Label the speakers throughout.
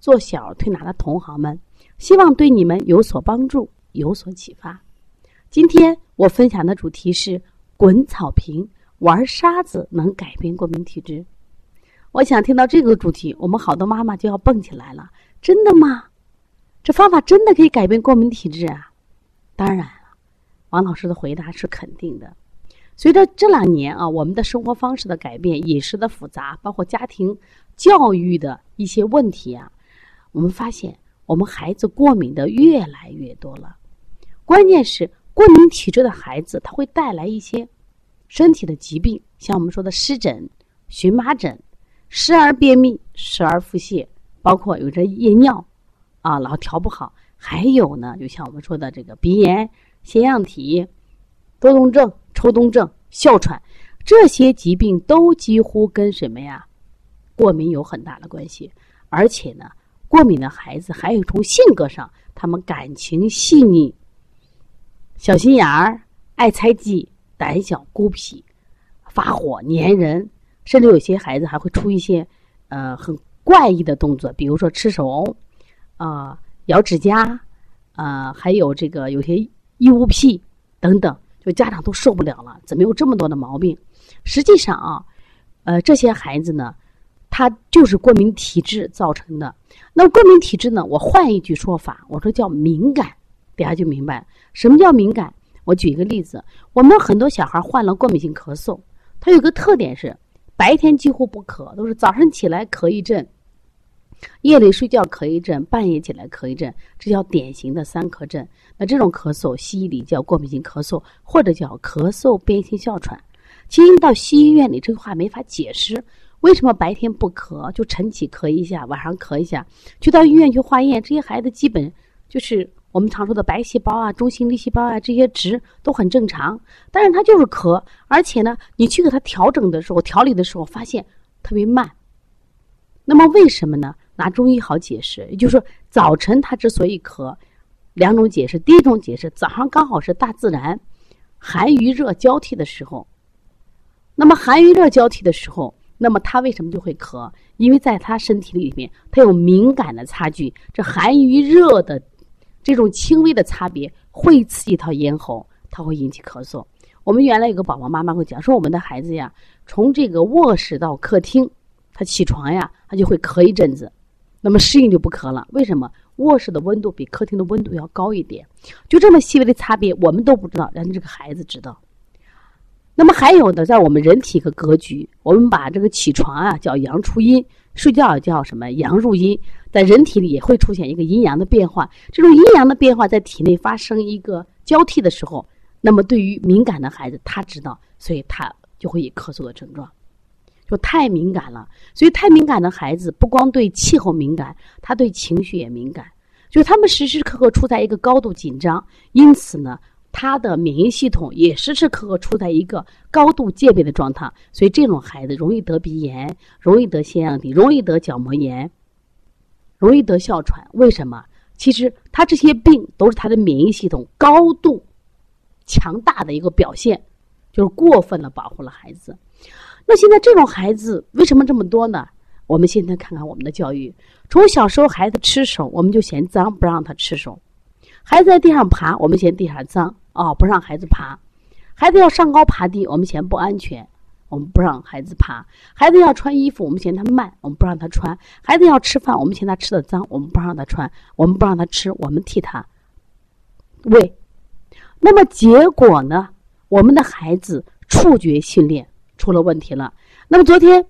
Speaker 1: 做小儿推拿的同行们，希望对你们有所帮助、有所启发。今天我分享的主题是滚草坪、玩沙子能改变过敏体质。我想听到这个主题，我们好多妈妈就要蹦起来了，真的吗？这方法真的可以改变过敏体质啊？当然了，王老师的回答是肯定的。随着这两年啊，我们的生活方式的改变、饮食的复杂，包括家庭教育的一些问题啊，我们发现我们孩子过敏的越来越多了。关键是过敏体质的孩子，他会带来一些身体的疾病，像我们说的湿疹、荨麻疹、时而便秘、时而腹泻，包括有着夜尿。啊，老调不好，还有呢，就像我们说的这个鼻炎、腺样体、多动症、抽动症、哮喘，这些疾病都几乎跟什么呀？过敏有很大的关系。而且呢，过敏的孩子还有从性格上，他们感情细腻、小心眼儿、爱猜忌、胆小孤僻、发火、粘人，甚至有些孩子还会出一些呃很怪异的动作，比如说吃手。啊，咬指甲，啊，还有这个有些异物癖等等，就家长都受不了了。怎么有这么多的毛病？实际上啊，呃，这些孩子呢，他就是过敏体质造成的。那过敏体质呢，我换一句说法，我说叫敏感，大家就明白什么叫敏感。我举一个例子，我们很多小孩患了过敏性咳嗽，他有个特点是白天几乎不咳，都是早上起来咳一阵。夜里睡觉咳一阵，半夜起来咳一阵，这叫典型的三咳症。那这种咳嗽，西医里叫过敏性咳嗽，或者叫咳嗽变性哮喘。其实到西医院里，这个话没法解释。为什么白天不咳，就晨起咳一下，晚上咳一下？去到医院去化验，这些孩子基本就是我们常说的白细胞啊、中性粒细胞啊，这些值都很正常。但是他就是咳，而且呢，你去给他调整的时候、调理的时候，发现特别慢。那么为什么呢？拿中医好解释，也就是说，早晨他之所以咳，两种解释。第一种解释，早上刚好是大自然寒与热交替的时候。那么寒与热交替的时候，那么他为什么就会咳？因为在他身体里面，他有敏感的差距。这寒与热的这种轻微的差别会刺激到咽喉，它会引起咳嗽。我们原来有个宝宝妈妈会讲说，我们的孩子呀，从这个卧室到客厅，他起床呀，他就会咳一阵子。那么适应就不咳了，为什么？卧室的温度比客厅的温度要高一点，就这么细微的差别，我们都不知道，人家这个孩子知道。那么还有的，在我们人体一个格局，我们把这个起床啊叫阳出阴，睡觉叫什么阳入阴，在人体里也会出现一个阴阳的变化。这种阴阳的变化在体内发生一个交替的时候，那么对于敏感的孩子，他知道，所以他就会有咳嗽的症状。就太敏感了，所以太敏感的孩子不光对气候敏感，他对情绪也敏感。就是他们时时刻刻处在一个高度紧张，因此呢，他的免疫系统也时时刻刻处在一个高度戒备的状态。所以这种孩子容易得鼻炎，容易得腺样体，容易得角膜炎，容易得哮喘。为什么？其实他这些病都是他的免疫系统高度强大的一个表现，就是过分的保护了孩子。那现在这种孩子为什么这么多呢？我们现在看看我们的教育，从小时候孩子吃手，我们就嫌脏，不让他吃手；孩子在地上爬，我们嫌地上脏，哦，不让孩子爬；孩子要上高爬低，我们嫌不安全，我们不让孩子爬；孩子要穿衣服，我们嫌他慢，我们不让他穿；孩子要吃饭，我们嫌他吃的脏，我们不让他穿，我们不让他吃，我们替他喂。那么结果呢？我们的孩子触觉训练。出了问题了。那么昨天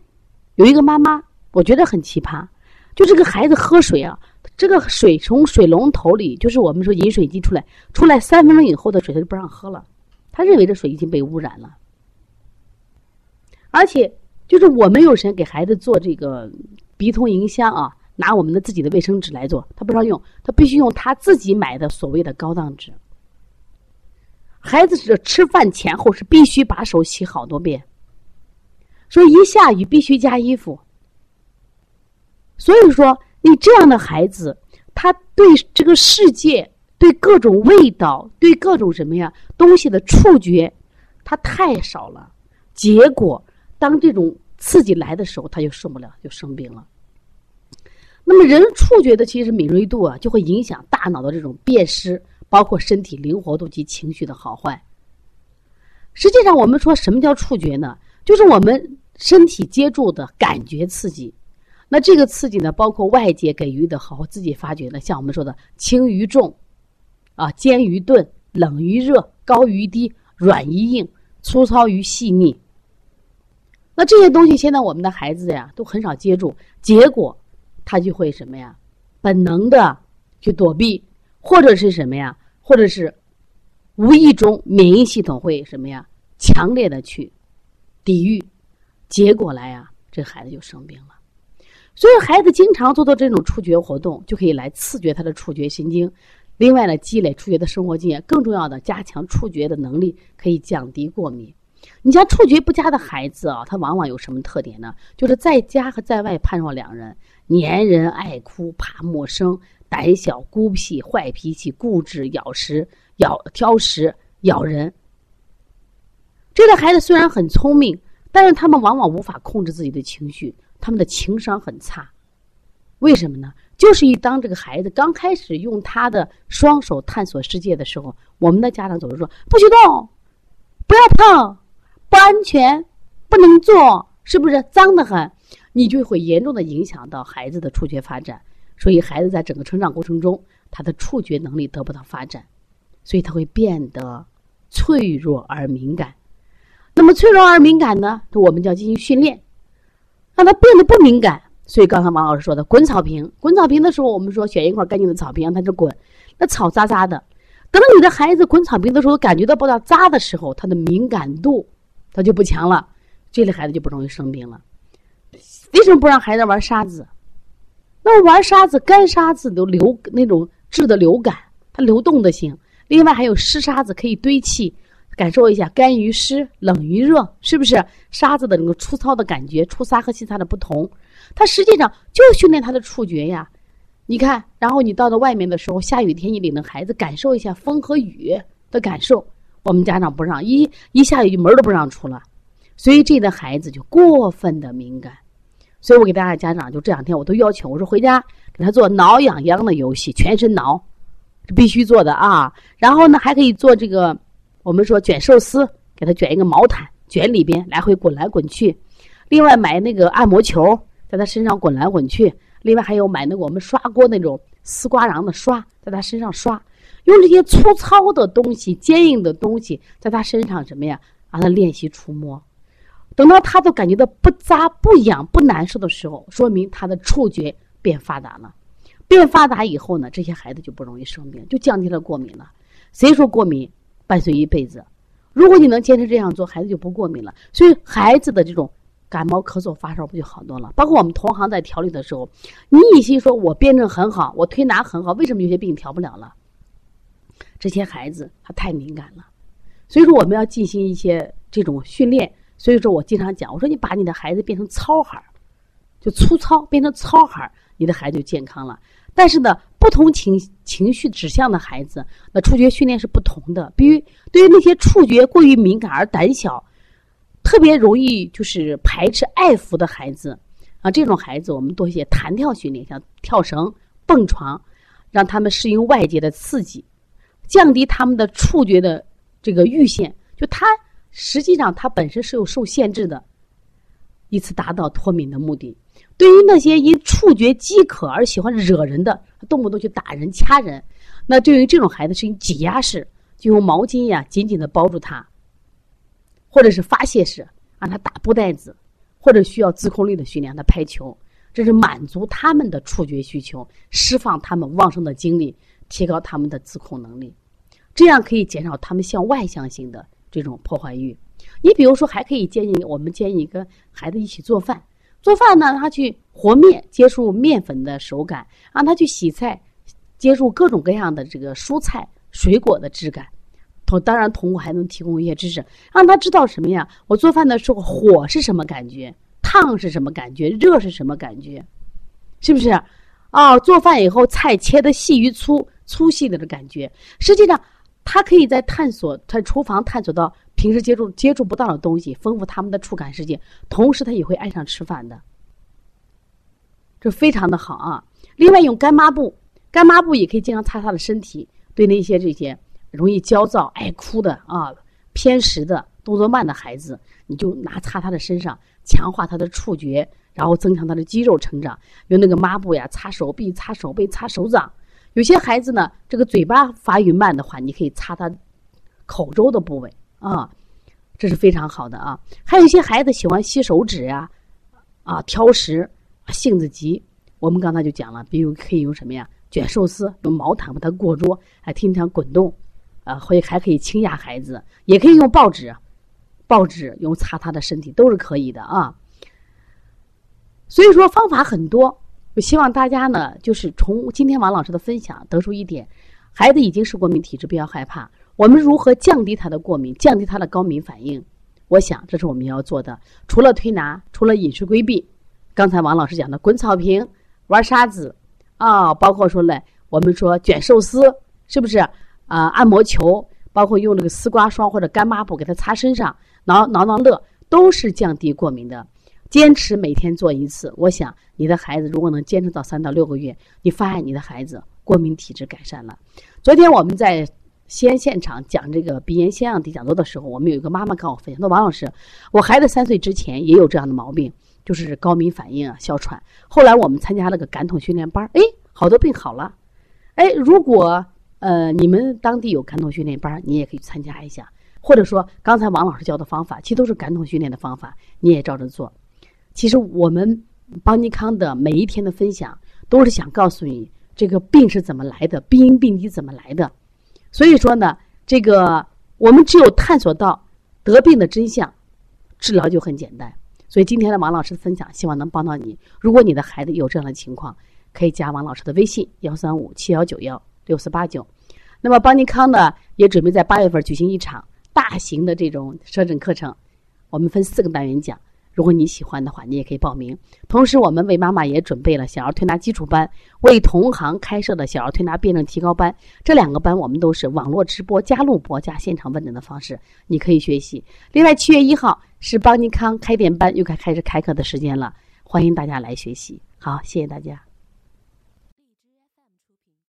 Speaker 1: 有一个妈妈，我觉得很奇葩，就这个孩子喝水啊，这个水从水龙头里，就是我们说饮水机出来，出来三分钟以后的水他就不让喝了，他认为这水已经被污染了。而且就是我们有时间给孩子做这个鼻通迎香啊，拿我们的自己的卫生纸来做，他不让用，他必须用他自己买的所谓的高档纸。孩子是吃饭前后是必须把手洗好多遍，所以一下雨必须加衣服。所以说，你这样的孩子，他对这个世界、对各种味道、对各种什么呀东西的触觉，他太少了。结果，当这种刺激来的时候，他就受不了，就生病了。那么，人触觉的其实敏锐度啊，就会影响大脑的这种辨识。包括身体灵活度及情绪的好坏。实际上，我们说什么叫触觉呢？就是我们身体接触的感觉刺激。那这个刺激呢，包括外界给予的，和自己发觉的。像我们说的轻于重，啊，坚于钝，冷于热，高于低，软于硬，粗糙于细腻。那这些东西，现在我们的孩子呀，都很少接触，结果他就会什么呀？本能的去躲避，或者是什么呀？或者是无意中免疫系统会什么呀？强烈的去抵御，结果来呀，这孩子就生病了。所以孩子经常做做这种触觉活动，就可以来刺激他的触觉神经。另外呢，积累触觉的生活经验，更重要的加强触觉的能力，可以降低过敏。你像触觉不佳的孩子啊，他往往有什么特点呢？就是在家和在外判若两人，粘人、爱哭、怕陌生。胆小、孤僻、坏脾气、固执、咬食、咬挑食、咬人。这类孩子虽然很聪明，但是他们往往无法控制自己的情绪，他们的情商很差。为什么呢？就是一当这个孩子刚开始用他的双手探索世界的时候，我们的家长总是说：“不许动，不要碰，不安全，不能做，是不是脏得很？”你就会严重的影响到孩子的触觉发展。所以，孩子在整个成长过程中，他的触觉能力得不到发展，所以他会变得脆弱而敏感。那么，脆弱而敏感呢？我们就要进行训练，让他变得不敏感。所以，刚才王老师说的，滚草坪，滚草坪的时候，我们说选一块干净的草坪，让他去滚。那草扎扎的，等你的孩子滚草坪的时候，感觉到不到扎的时候，他的敏感度他就不强了，这类孩子就不容易生病了。为什么不让孩子玩沙子？那玩沙子，干沙子都流那种质的流感，它流动的性。另外还有湿沙子可以堆砌，感受一下干于湿、冷于热，是不是？沙子的那个粗糙的感觉，粗沙和细沙的不同，它实际上就训练他的触觉呀。你看，然后你到了外面的时候，下雨天你领着孩子感受一下风和雨的感受。我们家长不让，一一下雨就门都不让出了，所以这的孩子就过分的敏感。所以我给大家家长就这两天我都要求我说回家给他做挠痒痒的游戏，全身挠，必须做的啊。然后呢还可以做这个，我们说卷寿司，给他卷一个毛毯，卷里边来回滚来滚去。另外买那个按摩球，在他身上滚来滚去。另外还有买那个我们刷锅那种丝瓜瓤的刷，在他身上刷，用这些粗糙的东西、坚硬的东西在他身上什么呀，让他练习触摸。等到他都感觉到不扎、不痒、不难受的时候，说明他的触觉变发达了。变发达以后呢，这些孩子就不容易生病，就降低了过敏了。谁说过敏伴随一辈子？如果你能坚持这样做，孩子就不过敏了。所以孩子的这种感冒、咳嗽、发烧不就好多了？包括我们同行在调理的时候，你一心说我辩证很好，我推拿很好，为什么有些病调不了了？这些孩子他太敏感了。所以说我们要进行一些这种训练。所以说我经常讲，我说你把你的孩子变成糙孩儿，就粗糙变成糙孩儿，你的孩子就健康了。但是呢，不同情情绪指向的孩子，那触觉训练是不同的。比如对于那些触觉过于敏感而胆小，特别容易就是排斥爱抚的孩子啊，这种孩子我们多一些弹跳训练，像跳绳、蹦床，让他们适应外界的刺激，降低他们的触觉的这个阈限，就他。实际上，他本身是有受限制的，以此达到脱敏的目的。对于那些因触觉饥渴而喜欢惹人的，动不动去打人、掐人，那对于这种孩子是用挤压式，就用毛巾呀紧紧的包住他，或者是发泄式，让他打布袋子，或者需要自控力的训练他拍球，这是满足他们的触觉需求，释放他们旺盛的精力，提高他们的自控能力，这样可以减少他们向外向性的。这种破坏欲，你比如说，还可以建议我们建议跟孩子一起做饭。做饭呢，他去和面，接触面粉的手感；让他去洗菜，接触各种各样的这个蔬菜水果的质感。同当然，同我还能提供一些知识，让他知道什么呀？我做饭的时候火是什么感觉，烫是什么感觉，热是什么感觉，是不是？啊，做饭以后菜切的细与粗，粗细的的感觉，实际上他可以在探索，在厨房探索到平时接触接触不到的东西，丰富他们的触感世界。同时，他也会爱上吃饭的，这非常的好啊。另外，用干抹布，干抹布也可以经常擦他的身体，对那些这些容易焦躁、爱哭的啊、偏食的、动作慢的孩子，你就拿擦他的身上，强化他的触觉。然后增强他的肌肉成长，用那个抹布呀擦手臂、擦手背、擦手掌。有些孩子呢，这个嘴巴发育慢的话，你可以擦他口周的部位啊，这是非常好的啊。还有一些孩子喜欢吸手指呀，啊挑食，性子急。我们刚才就讲了，比如可以用什么呀？卷寿司，用毛毯把它过桌，还经常滚动，啊，会还可以轻压孩子，也可以用报纸，报纸用擦他的身体都是可以的啊。所以说方法很多，我希望大家呢，就是从今天王老师的分享得出一点：孩子已经是过敏体质，不要害怕。我们如何降低他的过敏，降低他的高敏反应？我想这是我们要做的。除了推拿，除了饮食规避，刚才王老师讲的滚草坪、玩沙子啊，包括说嘞，我们说卷寿司，是不是啊？按摩球，包括用那个丝瓜霜或者干抹布给他擦身上，挠挠挠乐，都是降低过敏的。坚持每天做一次，我想你的孩子如果能坚持到三到六个月，你发现你的孩子过敏体质改善了。昨天我们在西安现场讲这个鼻炎腺样体讲座的时候，我们有一个妈妈跟我分享说：“王老师，我孩子三岁之前也有这样的毛病，就是高敏反应啊、哮喘。后来我们参加了个感统训练班，哎，好多病好了。哎，如果呃你们当地有感统训练班，你也可以参加一下，或者说刚才王老师教的方法，其实都是感统训练的方法，你也照着做。”其实我们邦尼康的每一天的分享，都是想告诉你这个病是怎么来的，病因病机怎么来的。所以说呢，这个我们只有探索到得病的真相，治疗就很简单。所以今天的王老师的分享，希望能帮到你。如果你的孩子有这样的情况，可以加王老师的微信：幺三五七幺九幺六四八九。那么邦尼康呢，也准备在八月份举行一场大型的这种舌诊课程，我们分四个单元讲。如果你喜欢的话，你也可以报名。同时，我们为妈妈也准备了小儿推拿基础班，为同行开设的小儿推拿辩证提高班。这两个班我们都是网络直播加录播加现场问诊的方式，你可以学习。另外，七月一号是邦尼康开店班又该开始开课的时间了，欢迎大家来学习。好，谢谢大家。